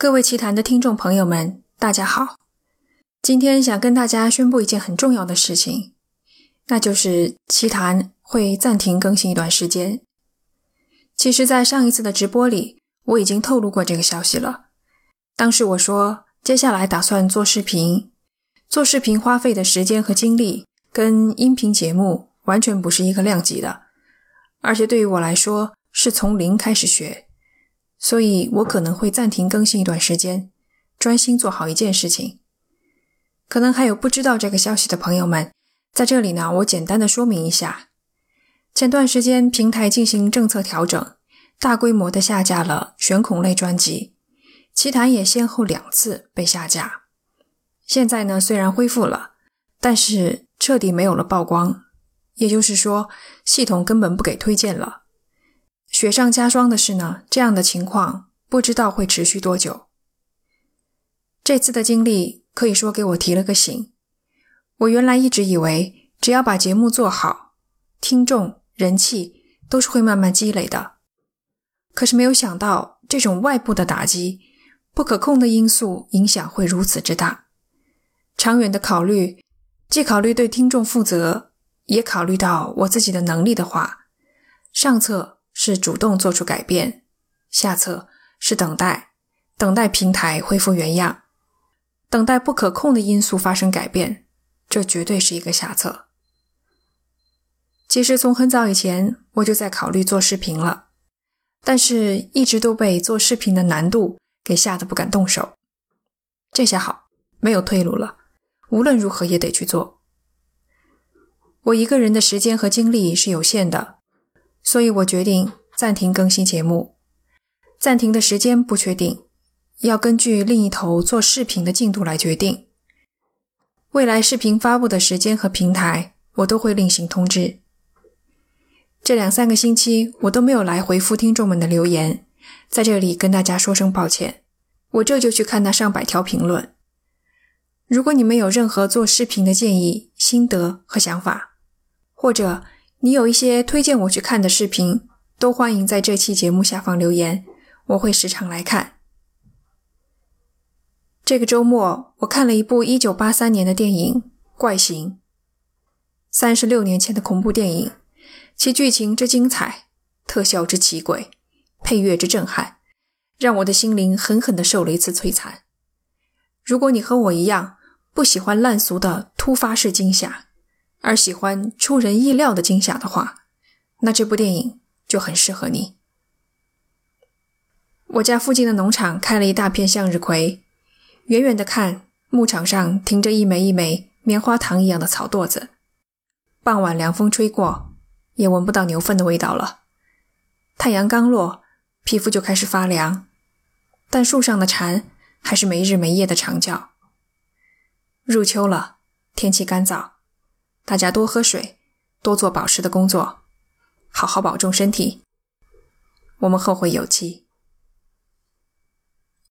各位奇谈的听众朋友们，大家好！今天想跟大家宣布一件很重要的事情，那就是奇谈会暂停更新一段时间。其实，在上一次的直播里，我已经透露过这个消息了。当时我说，接下来打算做视频，做视频花费的时间和精力跟音频节目完全不是一个量级的，而且对于我来说，是从零开始学。所以我可能会暂停更新一段时间，专心做好一件事情。可能还有不知道这个消息的朋友们，在这里呢，我简单的说明一下：前段时间平台进行政策调整，大规模的下架了悬孔类专辑，奇谈也先后两次被下架。现在呢，虽然恢复了，但是彻底没有了曝光，也就是说，系统根本不给推荐了。雪上加霜的是呢，这样的情况不知道会持续多久。这次的经历可以说给我提了个醒。我原来一直以为，只要把节目做好，听众人气都是会慢慢积累的。可是没有想到，这种外部的打击、不可控的因素影响会如此之大。长远的考虑，既考虑对听众负责，也考虑到我自己的能力的话，上策。是主动做出改变，下策是等待，等待平台恢复原样，等待不可控的因素发生改变，这绝对是一个下策。其实从很早以前我就在考虑做视频了，但是一直都被做视频的难度给吓得不敢动手。这下好，没有退路了，无论如何也得去做。我一个人的时间和精力是有限的。所以我决定暂停更新节目，暂停的时间不确定，要根据另一头做视频的进度来决定。未来视频发布的时间和平台，我都会另行通知。这两三个星期我都没有来回复听众们的留言，在这里跟大家说声抱歉。我这就去看那上百条评论。如果你们有任何做视频的建议、心得和想法，或者。你有一些推荐我去看的视频，都欢迎在这期节目下方留言，我会时常来看。这个周末我看了一部1983年的电影《怪形》，三十六年前的恐怖电影，其剧情之精彩，特效之奇诡，配乐之震撼，让我的心灵狠狠地受了一次摧残。如果你和我一样不喜欢烂俗的突发式惊吓，而喜欢出人意料的惊吓的话，那这部电影就很适合你。我家附近的农场开了一大片向日葵，远远的看，牧场上停着一枚一枚棉花糖一样的草垛子。傍晚凉风吹过，也闻不到牛粪的味道了。太阳刚落，皮肤就开始发凉，但树上的蝉还是没日没夜的长叫。入秋了，天气干燥。大家多喝水，多做保湿的工作，好好保重身体。我们后会有期。